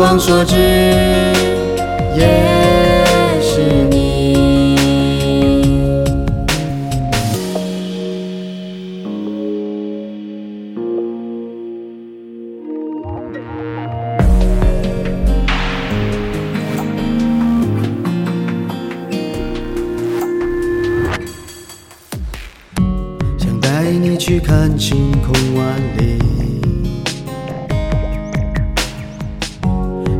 光所至也是你。想带你去看晴空万里，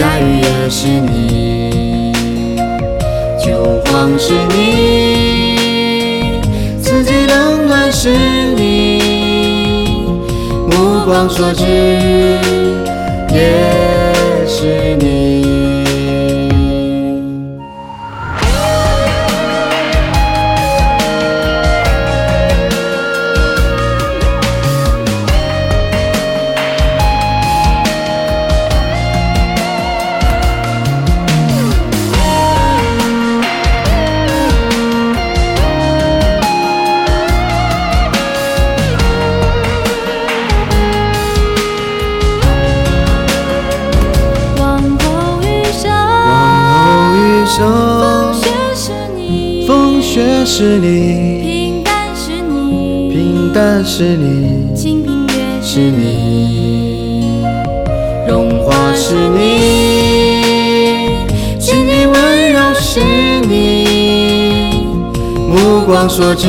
夏雨也是你，秋黄是你，四季冷暖是你，目光所至雪是你，平淡是你，平淡是你，清平乐是你，荣华是你，心底温柔是你，目光所至